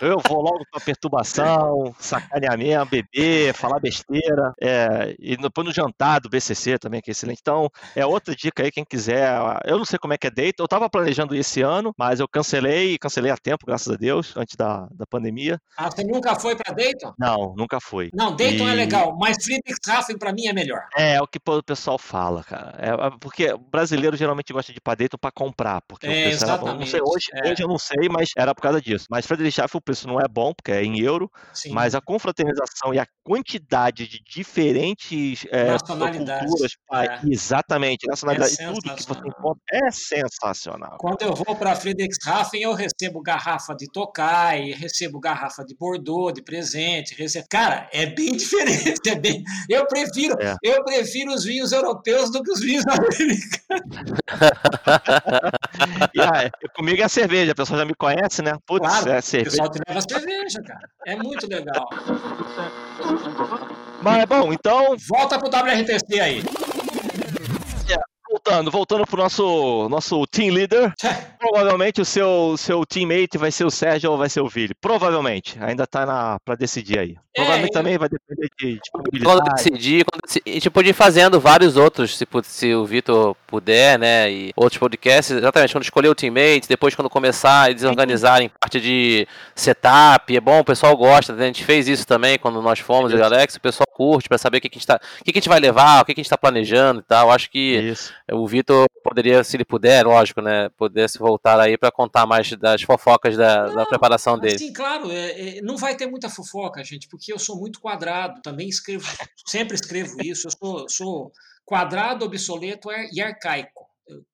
Eu vou logo pra perturbação, sacaneamento, beber, falar besteira. É, e depois no jantar do BCC também, que é excelente. Então, é outra dica aí, quem quiser. Eu não sei como é que é date. Eu tava planejando esse ano, mas eu cancelei, cancelei a tempo, graças a Deus, antes da, da pandemia. Ah, você nunca foi para Dayton? Não, nunca fui. Não, Dayton é E- legal, mas Friedrichshafen para mim é melhor. É, é o que o pessoal fala, cara. É, é porque o brasileiro geralmente gosta de ir pra Dayton pra comprar, porque o É, era bom. Não sei, exatamente, hoje, é. hoje eu não sei, mas era por causa disso. Mas Friedrichshafen o preço não é bom, porque é em euro, Sim. mas a confraternização e a quantidade de diferentes é, culturas, é. exatamente, nacionalidade, tudo que você encontra é sensacional. Quando eu vou para Friedrichshafen, eu recebo garrafa de Tokai, recebo garrafa de Bordeaux de presente, recebo... Cara, é bem diferente, é bem... Eu prefiro, É. eu prefiro os vinhos europeus do que os vinhos americanos. E ah, comigo é a cerveja, a pessoa já me conhece, né? Putz, Claro, é cerveja. Te leva cerveja, cara. É muito legal. Mas bom, então Volta pro WRTC aí. Voltando, voltando pro nosso, nosso team leader, provavelmente o seu, seu teammate vai ser o Sérgio ou vai ser o Vili. Provavelmente, ainda tá na, pra decidir aí. Provavelmente eu- também vai depender de Quando disponibilidade. decidir, quando decidir, a gente podia ir fazendo vários outros, se, se o Vitor puder, né? E outros podcasts, exatamente, quando escolher o teammate, depois quando começar a desorganizarem parte de setup, é bom, o pessoal gosta, né? A gente fez isso também quando nós fomos, eu e o Alex, o pessoal curte pra saber o que, que a gente tá. O que, que a gente vai levar, o que, que a gente tá planejando e tal. Acho que Isso. o Vitor poderia, se ele puder, lógico, né? Pudesse voltar aí pra contar mais das fofocas da, da preparação dele. Sim, claro, é- é, não vai ter muita fofoca, gente, porque eu sou muito quadrado, também escrevo, sempre escrevo isso, eu sou, sou quadrado, obsoleto e arcaico,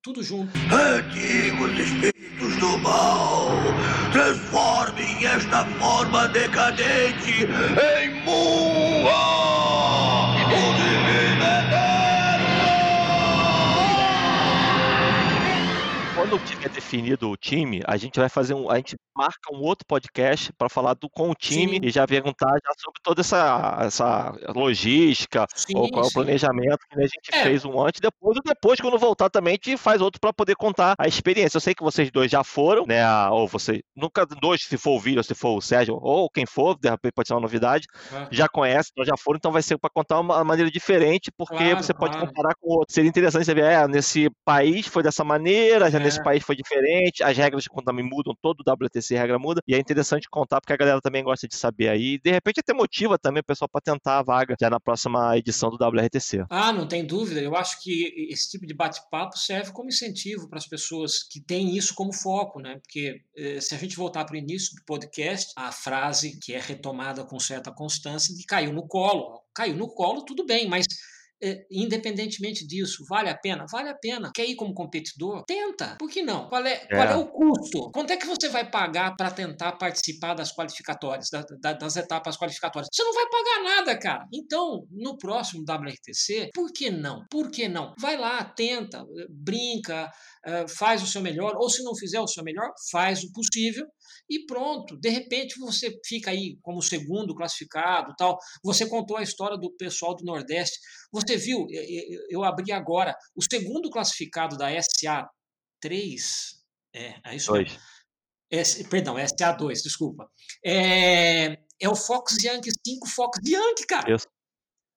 tudo junto. Antigos espíritos do mal, transformem esta forma decadente em Mua! Quando tiver definido o time, a gente vai fazer um. A gente marca um outro podcast para falar do, com o time Sim. e já perguntar já sobre toda essa, essa logística, Sim, ou qual é o planejamento que a gente É. fez um antes, depois, e depois, quando voltar também, a gente faz outro para poder contar a experiência. Eu sei que vocês dois já foram, né? Ou vocês. Nunca dois, se for o Vídeo, se for o Sérgio, ou quem for, de repente pode ser uma novidade, Ah. já conhece, então já foram, então vai ser para contar uma maneira diferente, porque Claro, você pode claro. comparar com o outro. Seria interessante você ver, é, nesse país foi dessa maneira, já É. nesse país foi diferente, as regras quando também mudam, todo o WTC regra muda, e é interessante contar porque a galera também gosta de saber aí, de repente até motiva também o pessoal para tentar a vaga já na próxima edição do WRTC. Ah, não tem dúvida. Eu acho que esse tipo de bate-papo serve como incentivo para as pessoas que têm isso como foco, né? Porque eh, se a gente voltar para o início do podcast, a frase que é retomada com certa constância de caiu no colo. Caiu no colo, tudo bem, mas independentemente disso, vale a pena? Vale a pena. Quer ir como competidor? Tenta. Por que não? Qual é, qual é o custo? Quanto é que você vai pagar para tentar participar das qualificatórias, da- da- das etapas qualificatórias? Você não vai pagar nada, cara. Então, no próximo WRTC, por que não? Por que não? Vai lá, tenta, brinca, eh, faz o seu melhor, ou se não fizer o seu melhor, faz o possível e pronto. De repente você fica aí como segundo classificado, tal. Você contou a história do pessoal do Nordeste. Você viu? Eu abri agora o segundo classificado da SA 3. É, é isso. Dois. S, perdão, SA2, desculpa. É, é o Fox Yankee 5 Fox Yankee, cara. Isso.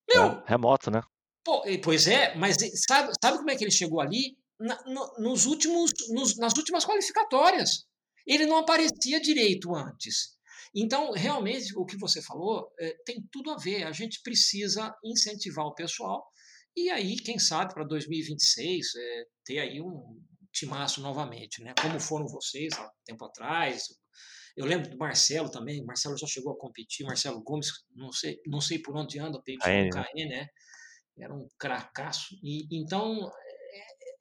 Meu, É, remoto, né? pô, pois é, mas sabe, sabe como é que ele chegou ali? Na- no- nos últimos, nos- nas últimas qualificatórias. Ele não aparecia direito antes. Então, realmente, o que você falou é, tem tudo a ver. A gente precisa incentivar o pessoal e aí, quem sabe, para 2026, é, ter aí um timaço novamente, né? Como foram vocês há tempo atrás. Eu lembro do Marcelo também. Marcelo já chegou a competir. Marcelo Gomes, não sei, não sei por onde anda, o KN, né? Né? Era um cracaço. E, então,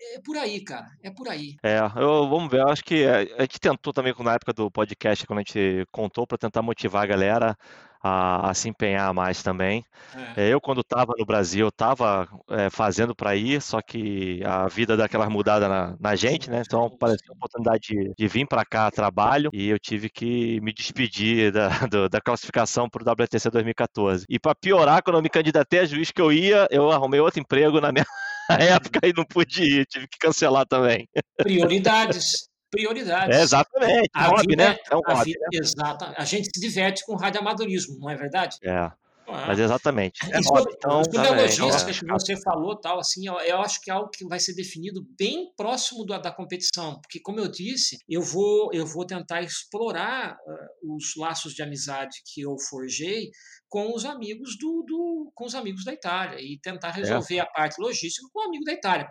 é, é por aí, cara. É por aí. É, eu, vamos ver, eu acho que a, a gente tentou também na época do podcast, quando a gente contou, para tentar motivar a galera a, a se empenhar mais também. É. É, eu, quando estava no Brasil, estava fazendo para ir, só que a vida dá aquelas mudadas na, na gente, né? Então apareceu a oportunidade de, de vir para cá a trabalho e eu tive que me despedir da, do- da classificação para o WTC 2014. E para piorar, quando eu me candidatei a juiz que eu ia, eu arrumei outro emprego na minha época e não pude ir, tive que cancelar também. Prioridades. Prioridades. É, exatamente, A hobby, vida né? É um A hobby, vida, exato. A gente se diverte com radioamadorismo, não é verdade? né? É, Ah. mas exatamente. É sobre, então sobre a também, logística não, que você falou, tal, assim, eu, eu acho que é algo que vai ser definido bem próximo da, da competição, porque como eu disse, eu vou eu vou tentar explorar ah, os laços de amizade que eu forjei com os amigos do, do- com os amigos da Itália e tentar resolver a parte logística com o amigo da Itália.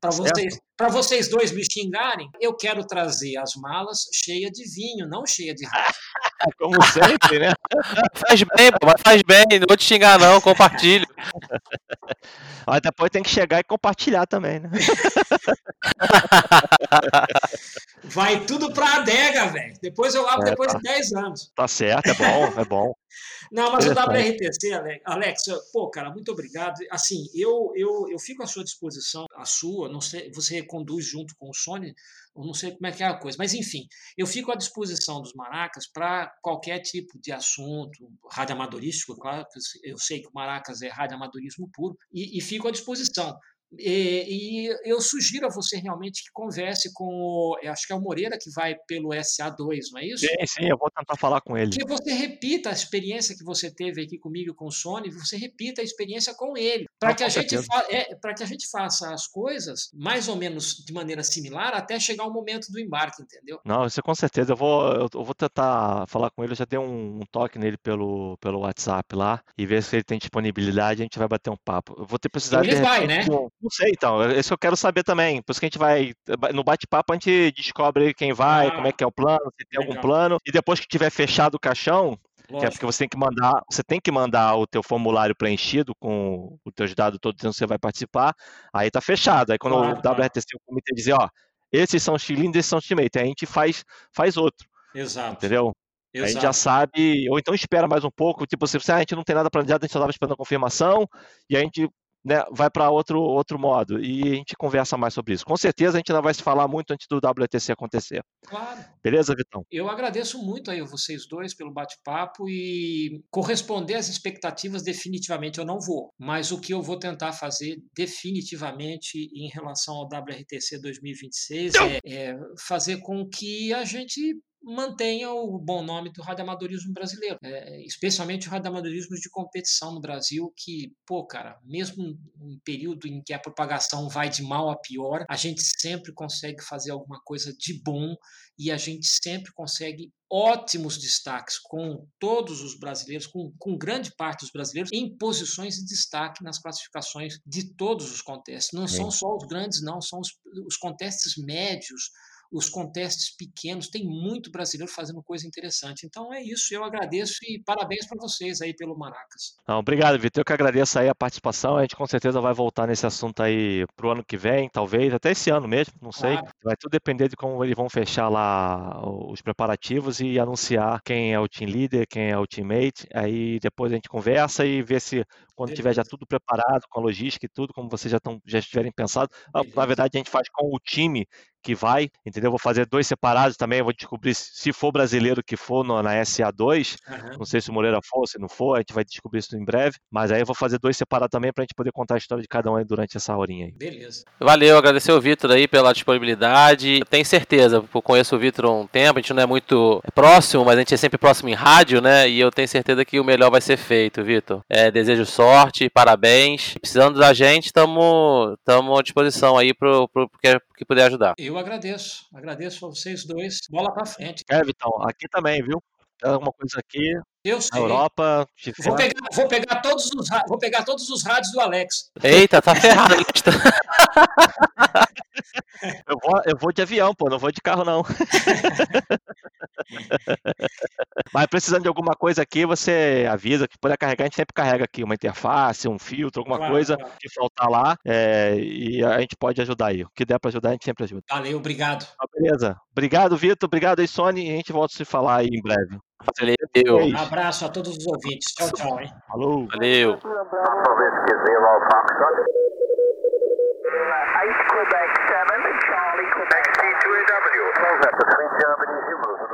Para vocês, para vocês dois me xingarem, eu quero trazer as malas cheias de vinho, não cheia de rádio. como sempre, né? Faz bem, mas faz bem, não vou te xingar não, compartilho. Mas depois tem que chegar e compartilhar também, né? Vai tudo pra adega, velho. Depois eu lavo É, depois tá. de 10 anos. Tá certo, é bom, é bom. Não, mas o. WRTC, Ale- Alex, pô, cara, muito obrigado. Assim, eu, eu, eu fico à sua disposição, a sua, não sei, você conduz junto com o Sony, eu não sei como é que é a coisa, mas enfim, eu fico à disposição dos Maracas para qualquer tipo de assunto, radioamadorístico, claro, que eu sei que o Maracas é radioamadorismo puro, e, e fico à disposição. E, e eu sugiro a você realmente que converse com, o, acho que é o Moreira que vai pelo SA2, não é isso? Sim, sim, eu vou tentar falar com ele. que você repita a experiência que você teve aqui comigo e com o Sony, você repita a experiência com ele, para Ah, que, a gente fa- é, que a gente faça as coisas mais ou menos de maneira similar até chegar o momento do embarque, entendeu? Não, isso com certeza. Eu vou, eu vou tentar falar com ele. Eu já dei um, um toque nele pelo, pelo WhatsApp lá e ver se ele tem disponibilidade. A gente vai bater um papo. Eu vou ter precisado Ele de vai, repente, né? um- Não sei, então. é Isso que eu quero saber também. Por isso que a gente vai. No bate-papo, a gente descobre quem vai, Ah, como é que é o plano, se tem algum legal. plano. E depois que tiver fechado o caixão, que é porque você tem que mandar, você tem que mandar o teu formulário preenchido com os teus dados todos dizendo que você vai participar, aí tá fechado. Aí quando Claro, o. WRTC, o comitê dizer, ó, esses são os cilindros, esses são os teammates, aí a gente faz, faz outro, Exato. entendeu? Aí a gente Exato. já sabe, ou então espera mais um pouco, tipo, se ah, a gente não tem nada planejado, a gente só estava esperando a confirmação, e a gente né, vai para outro, outro modo, e a gente conversa mais sobre isso. Com certeza a gente ainda vai se falar muito antes do WTC acontecer. Claro. Beleza, Vitão? Eu agradeço muito aí vocês dois pelo bate-papo e corresponder às expectativas definitivamente eu não vou, mas o que eu vou tentar fazer definitivamente em relação ao WRTC 2026 é, é fazer com que a gente mantenha o bom nome do radioamadorismo brasileiro, é, especialmente o radioamadorismo de competição no Brasil, que, pô, cara, mesmo em período em que a propagação vai de mal a pior, a gente sempre consegue fazer alguma coisa de bom e a gente sempre consegue ótimos destaques com todos os brasileiros, com, com grande parte dos brasileiros, em posições de destaque nas classificações de todos os contestes. Não Sim. são só os grandes, não, são os, os contestes médios, os contestes pequenos, tem muito brasileiro fazendo coisa interessante. Então é isso, eu agradeço e parabéns para vocês aí pelo Maracas. Não, obrigado, Vitor. Eu que agradeço aí a participação. A gente com certeza vai voltar nesse assunto aí pro ano que vem, talvez, até esse ano mesmo, não sei. Claro. Vai tudo depender de como eles vão fechar lá os preparativos e anunciar quem é o team leader, quem é o teammate. Aí depois a gente conversa e vê se quando tiver já tudo preparado, com a logística e tudo, como vocês já, tão, já estiverem pensado. Na Beleza. verdade, a gente faz com o time que vai, entendeu? Vou fazer dois separados também, vou descobrir se for brasileiro que for no, na SA2, Aham. não sei se o Moreira for, se não for, a gente vai descobrir isso em breve, mas aí eu vou fazer dois separados também pra gente poder contar a história de cada um aí durante essa horinha aí. Beleza. Valeu, agradecer o Vitor aí pela disponibilidade. Tenho certeza, eu conheço o Vitor há um tempo, a gente não é muito próximo, mas a gente é sempre próximo em rádio, né? E eu tenho certeza que o melhor vai ser feito, Vitor. É, desejo sorte, parabéns. Precisando da gente, estamos à disposição aí pro, pro que, que puder ajudar. Eu agradeço. Agradeço a vocês dois. Bola pra frente. É, Vitão, aqui também, viu? Tem alguma coisa aqui, Eu na sei. Europa, Vou pegar, vou pegar todos os vou pegar todos os rádios do Alex. Eita, tá ferrado. eu, vou, eu vou de avião, pô, não vou de carro não. Mas precisando de alguma coisa aqui, você avisa que puder carregar, a gente sempre carrega aqui uma interface, um filtro, alguma Claro, coisa claro. que faltar lá, é, e a gente pode ajudar aí. O que der pra ajudar, a gente sempre ajuda. Valeu, obrigado. Tá, beleza. Obrigado, Vitor. Obrigado aí, Sony. E a gente volta a se falar aí em breve. Valeu. Um abraço a todos os ouvintes. Tchau, tchau, hein? Falou. Valeu. Quebec 7, Charlie, Quebec C2W. Close up between Germany and Europe.